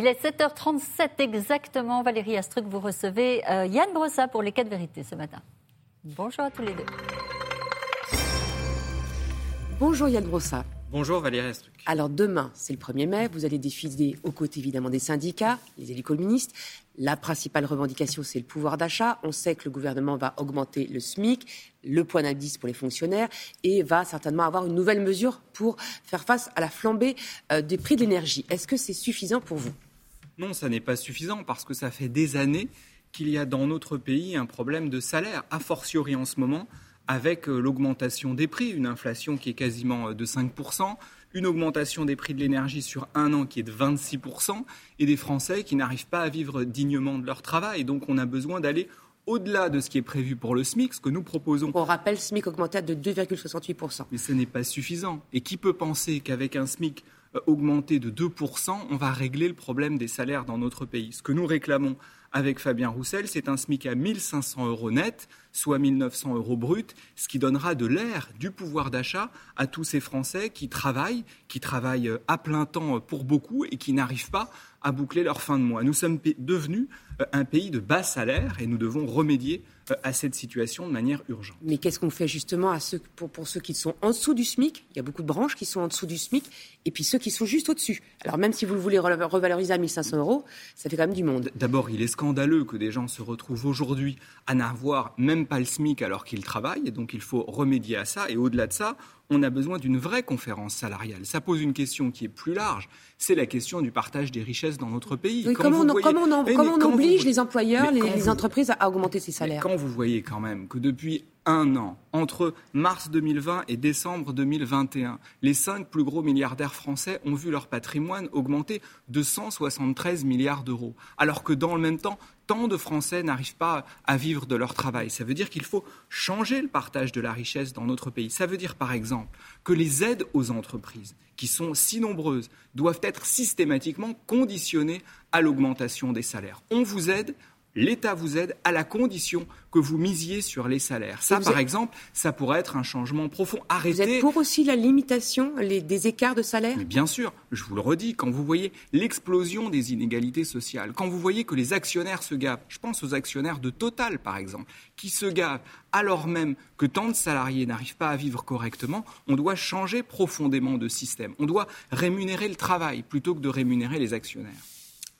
Il est 7h37 exactement. Valérie Astruc, vous recevez euh, Yann Brossa pour les quatre vérités ce matin. Bonjour à tous les deux. Bonjour Yann Brossa. Bonjour Valérie Astruc. Alors demain, c'est le 1er mai, vous allez défiler aux côtés évidemment des syndicats, les élus communistes. La principale revendication, c'est le pouvoir d'achat. On sait que le gouvernement va augmenter le SMIC, le point d'indice pour les fonctionnaires et va certainement avoir une nouvelle mesure pour faire face à la flambée euh, des prix de l'énergie. Est-ce que c'est suffisant pour vous? Non, ça n'est pas suffisant parce que ça fait des années qu'il y a dans notre pays un problème de salaire, a fortiori en ce moment avec euh, l'augmentation des prix, une inflation qui est quasiment euh, de 5%, une augmentation des prix de l'énergie sur un an qui est de 26%, et des Français qui n'arrivent pas à vivre dignement de leur travail. Donc on a besoin d'aller au-delà de ce qui est prévu pour le SMIC, ce que nous proposons. On rappelle, SMIC augmenté de 2,68%. Mais ce n'est pas suffisant. Et qui peut penser qu'avec un SMIC euh, augmenté de 2%, on va régler le problème des salaires dans notre pays Ce que nous réclamons avec Fabien Roussel, c'est un SMIC à 1500 euros net, soit 1900 euros brut, ce qui donnera de l'air, du pouvoir d'achat à tous ces Français qui travaillent, qui travaillent à plein temps pour beaucoup et qui n'arrivent pas à boucler leur fin de mois. Nous sommes devenus euh, un pays de bas salaire et nous devons remédier euh, à cette situation de manière urgente. Mais qu'est-ce qu'on fait justement à ceux, pour, pour, ceux qui sont en dessous du SMIC? Il y a beaucoup de branches qui sont en dessous du SMIC et puis ceux qui sont juste au-dessus. Alors même si vous le voulez revaloriser à 1500 euros, ça fait quand même du monde. D'abord, il est scandaleux que des gens se retrouvent aujourd'hui à n'avoir même pas le SMIC alors qu'ils travaillent et donc il faut remédier à ça. Et au-delà de ça, on a besoin d'une vraie conférence salariale. Ça pose une question qui est plus large. C'est la question du partage des richesses dans notre pays. comment, on, on, oblige les employeurs, les, entreprises à augmenter ces salaires Quand vous voyez quand même que depuis un an, entre mars 2020 et décembre 2021, les cinq plus gros milliardaires français ont vu leur patrimoine augmenter de 173 milliards d'euros. Alors que dans le même temps, tant de Français n'arrivent pas à vivre de leur travail. Ça veut dire qu'il faut changer le partage de la richesse dans notre pays. Ça veut dire, par exemple, que les aides aux entreprises, qui sont si nombreuses, doivent être systématiquement conditionnées à l'augmentation des salaires. On vous aide, l'État vous aide à la condition que vous misiez sur les salaires. Ça, par exemple, ça pourrait être un changement profond. Arrêtez. Vous êtes pour aussi la limitation des écarts de salaire Mais Bien sûr, je vous le redis, quand vous voyez l'explosion des inégalités sociales, quand vous voyez que les actionnaires se gavent, je pense aux actionnaires de Total, par exemple, qui se gavent alors même que tant de salariés n'arrivent pas à vivre correctement, on doit changer profondément de système. On doit rémunérer le travail plutôt que de rémunérer les actionnaires.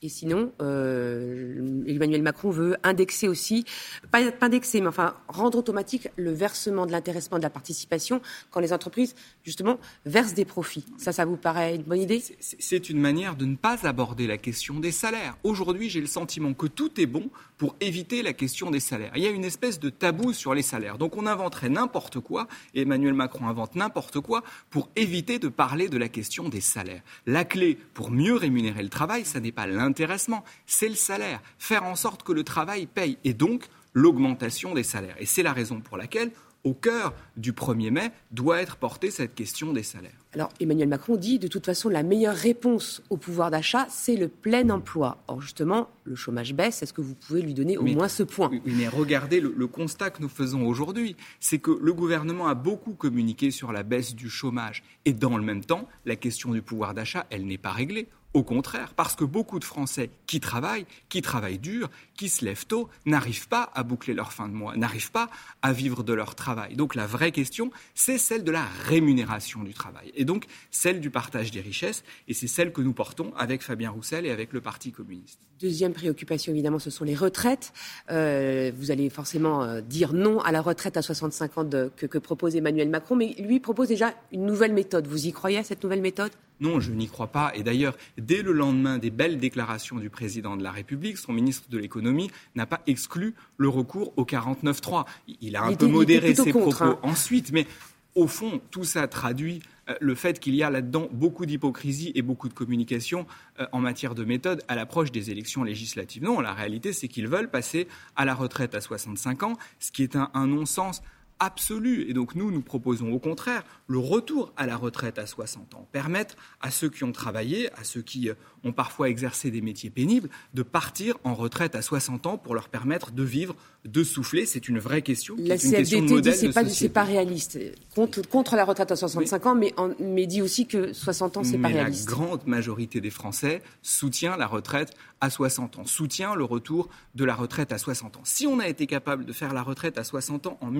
Et sinon, euh, Emmanuel Macron veut indexer aussi, pas, indexer, mais enfin rendre automatique le versement de l'intéressement de la participation quand les entreprises, justement, versent des profits. Ça, ça vous paraît une bonne idée? C'est une manière de ne pas aborder la question des salaires. Aujourd'hui, j'ai le sentiment que tout est bon pour éviter la question des salaires. Il y a une espèce de tabou sur les salaires. Donc on inventerait n'importe quoi, Emmanuel Macron invente n'importe quoi pour éviter de parler de la question des salaires. La clé pour mieux rémunérer le travail, ça n'est pas l'intéressement, c'est le salaire. Faire en sorte que le travail paye, et donc l'augmentation des salaires. Et c'est la raison pour laquelle au cœur du 1er mai doit être portée cette question des salaires. Alors Emmanuel Macron dit de toute façon la meilleure réponse au pouvoir d'achat, c'est le plein emploi. Or justement, le chômage baisse. Est-ce que vous pouvez lui donner au moins ce point? Oui, mais regardez le, le constat que nous faisons aujourd'hui, c'est que le gouvernement a beaucoup communiqué sur la baisse du chômage et dans le même temps, la question du pouvoir d'achat, elle n'est pas réglée. Au contraire, parce que beaucoup de Français qui travaillent, qui travaillent dur, qui se lèvent tôt, n'arrivent pas à boucler leur fin de mois, n'arrivent pas à vivre de leur travail. Donc la vraie question, c'est celle de la rémunération du travail, et donc celle du partage des richesses, et c'est celle que nous portons avec Fabien Roussel et avec le Parti communiste. Deuxième préoccupation, évidemment, ce sont les retraites. Euh, vous allez forcément euh, dire non à la retraite à 65 ans que, que propose Emmanuel Macron, mais lui propose déjà une nouvelle méthode. Vous y croyez à cette nouvelle méthode? Non, je n'y crois pas. Et d'ailleurs, dès le lendemain des belles déclarations du président de la République, son ministre de l'économie n'a pas exclu le recours au 49-3. Il a un peu modéré ses propos hein. ensuite, mais au fond, tout ça traduit euh, le fait qu'il y a là-dedans beaucoup d'hypocrisie et beaucoup de communication euh, en matière de méthode à l'approche des élections législatives. Non, la réalité, c'est qu'ils veulent passer à la retraite à 65 ans, ce qui est un non-sens absolue. Et donc nous, nous proposons au contraire le retour à la retraite à 60 ans, permettre à ceux qui ont travaillé, à ceux qui euh, ont parfois exercé des métiers pénibles, de partir en retraite à 60 ans pour leur permettre de vivre, de souffler. C'est une vraie question. La une question de dit c'est pas, pas réaliste. Contre, contre, la retraite à 65 ans, mais, mais, dit aussi que 60 ans, c'est pas réaliste. La grande majorité des Français soutient la retraite à 60 ans, soutient le retour de la retraite à 60 ans. Si on a été capable de faire la retraite à 60 ans en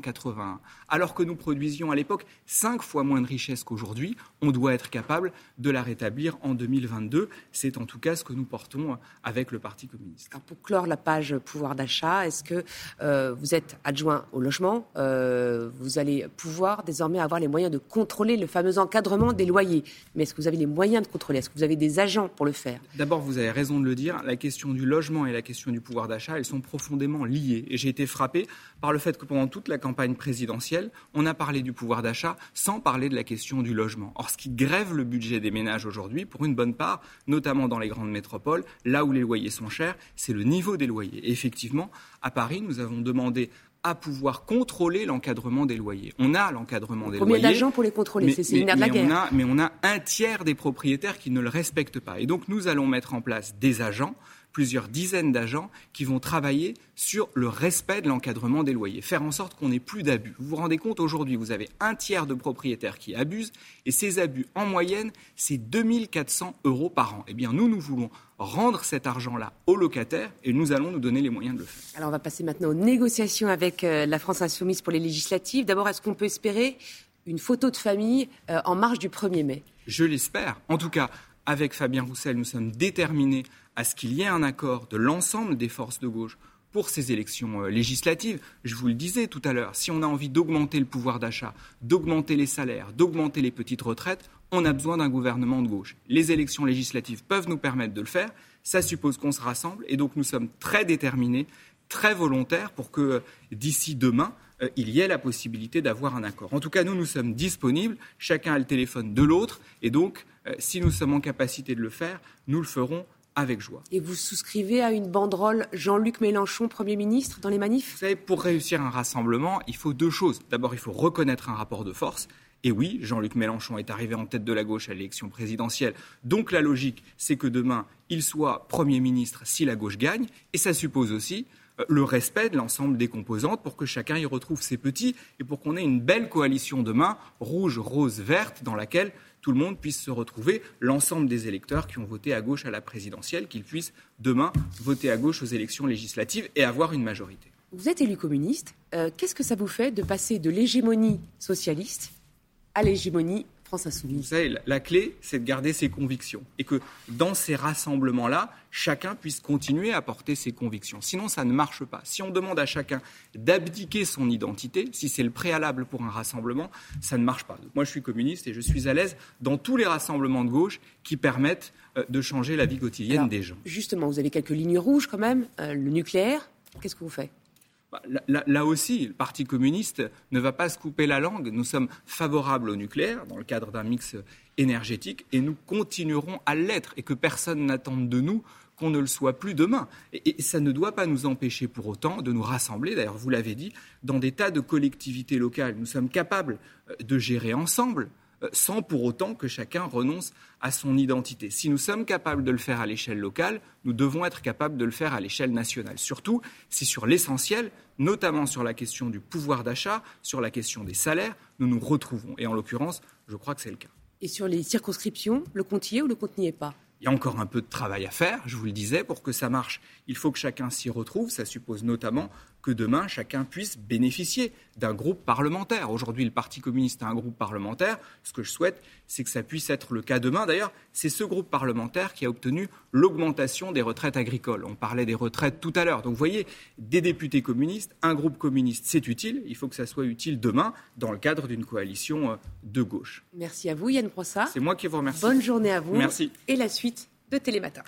1981, alors que nous produisions à l'époque cinq fois moins de richesses qu'aujourd'hui, on doit être capable de la rétablir en 2022. C'est en tout cas ce que nous portons avec le Parti communiste. pour clore la page pouvoir d'achat, est-ce que euh, vous êtes adjoint au logement euh, Vous allez pouvoir désormais avoir les moyens de contrôler le fameux encadrement des loyers. Mais est-ce que vous avez les moyens de contrôler? Est-ce que vous avez des agents pour le faire? D'abord, vous avez raison de le dire, la question du logement et la question du pouvoir d'achat, elles sont profondément liées. Et j'ai été frappé par le fait que pendant toute la campagne présidentielle, on a parlé du pouvoir d'achat sans parler de la question du logement. Or, ce qui grève le budget des ménages aujourd'hui, pour une bonne part, notamment dans les grandes métropoles, là où les loyers sont chers, c'est le niveau des loyers. Et effectivement, à Paris, nous avons demandé à pouvoir contrôler l'encadrement des loyers. On a l'encadrement des loyers. Combien d'agents pour les contrôler C'est une de la guerre. On a, mais on a un tiers des propriétaires qui ne le respectent pas. Et donc nous allons mettre en place des agents plusieurs dizaines d'agents qui vont travailler sur le respect de l'encadrement des loyers, faire en sorte qu'on n'ait plus d'abus. Vous vous rendez compte, aujourd'hui, vous avez un tiers de propriétaires qui abusent, et ces abus, en moyenne, c'est 2400 euros par an. Eh bien, nous, nous voulons rendre cet argent-là aux locataires, et nous allons nous donner les moyens de le faire. Alors, on va passer maintenant aux négociations avec euh, la France insoumise pour les législatives. D'abord, est-ce qu'on peut espérer une photo de famille euh, en marge du 1er mai? Je l'espère. En tout cas, avec Fabien Roussel, nous sommes déterminés à ce qu'il y ait un accord de l'ensemble des forces de gauche pour ces élections euh, législatives. Je vous le disais tout à l'heure, si on a envie d'augmenter le pouvoir d'achat, d'augmenter les salaires, d'augmenter les petites retraites, on a besoin d'un gouvernement de gauche. Les élections législatives peuvent nous permettre de le faire. Ça suppose qu'on se rassemble et donc nous sommes très déterminés, très volontaires pour que euh, d'ici demain, euh, il y ait la possibilité d'avoir un accord. En tout cas, nous, nous sommes disponibles, chacun a le téléphone de l'autre, et donc, si nous sommes en capacité de le faire, nous le ferons avec joie. Et vous souscrivez à une banderole Jean-Luc Mélenchon, Premier ministre, dans les manifs? Vous savez, pour réussir un rassemblement, il faut deux choses. D'abord, il faut reconnaître un rapport de force. Et oui, Jean-Luc Mélenchon est arrivé en tête de la gauche à l'élection présidentielle. Donc la logique, c'est que demain, il soit Premier ministre si la gauche gagne. Et ça suppose aussi euh, le respect de l'ensemble des composantes pour que chacun y retrouve ses petits et pour qu'on ait une belle coalition demain, rouge, rose, verte, dans laquelle tout le monde puisse se retrouver, l'ensemble des électeurs qui ont voté à gauche à la présidentielle, qu'ils puissent demain voter à gauche aux élections législatives et avoir une majorité. Vous êtes élu communiste. Euh, qu'est-ce que ça vous fait de passer de l'hégémonie socialiste à l'hégémonie France Insoumise Vous savez, la clé, c'est de garder ses convictions. Et que dans ces rassemblements-là, chacun puisse continuer à porter ses convictions. Sinon, ça ne marche pas. Si on demande à chacun d'abdiquer son identité, si c'est le préalable pour un rassemblement, ça ne marche pas. moi, je suis communiste et je suis à l'aise dans tous les rassemblements de gauche qui permettent euh, de changer la vie quotidienne des gens. Justement, vous avez quelques lignes rouges quand même. Euh, le nucléaire, qu'est-ce que vous faites? Bah, là, aussi, le Parti communiste ne va pas se couper la langue. Nous sommes favorables au nucléaire dans le cadre d'un mix énergétique et nous continuerons à l'être et que personne n'attende de nous qu'on ne le soit plus demain. Et, ça ne doit pas nous empêcher pour autant de nous rassembler, d'ailleurs vous l'avez dit, dans des tas de collectivités locales. Nous sommes capables euh, de gérer ensemble sans pour autant que chacun renonce à son identité. Si nous sommes capables de le faire à l'échelle locale, nous devons être capables de le faire à l'échelle nationale. Surtout si sur l'essentiel, notamment sur la question du pouvoir d'achat, sur la question des salaires, nous nous retrouvons. Et en l'occurrence, je crois que c'est le cas. Et sur les circonscriptions, le compte y est ou le compte n'y est pas? Il y a encore un peu de travail à faire, je vous le disais, pour que ça marche. Il faut que chacun s'y retrouve. Ça suppose notamment que demain, chacun puisse bénéficier d'un groupe parlementaire. Aujourd'hui, le Parti communiste a un groupe parlementaire. Ce que je souhaite, c'est que ça puisse être le cas demain. D'ailleurs, c'est ce groupe parlementaire qui a obtenu l'augmentation des retraites agricoles. On parlait des retraites tout à l'heure. Donc, vous voyez, des députés communistes, un groupe communiste, c'est utile. Il faut que ça soit utile demain dans le cadre d'une coalition euh, de gauche. Merci à vous, Yann Brossard. C'est moi qui vous remercie. Bonne journée à vous. Merci. Et la suite de Télématin.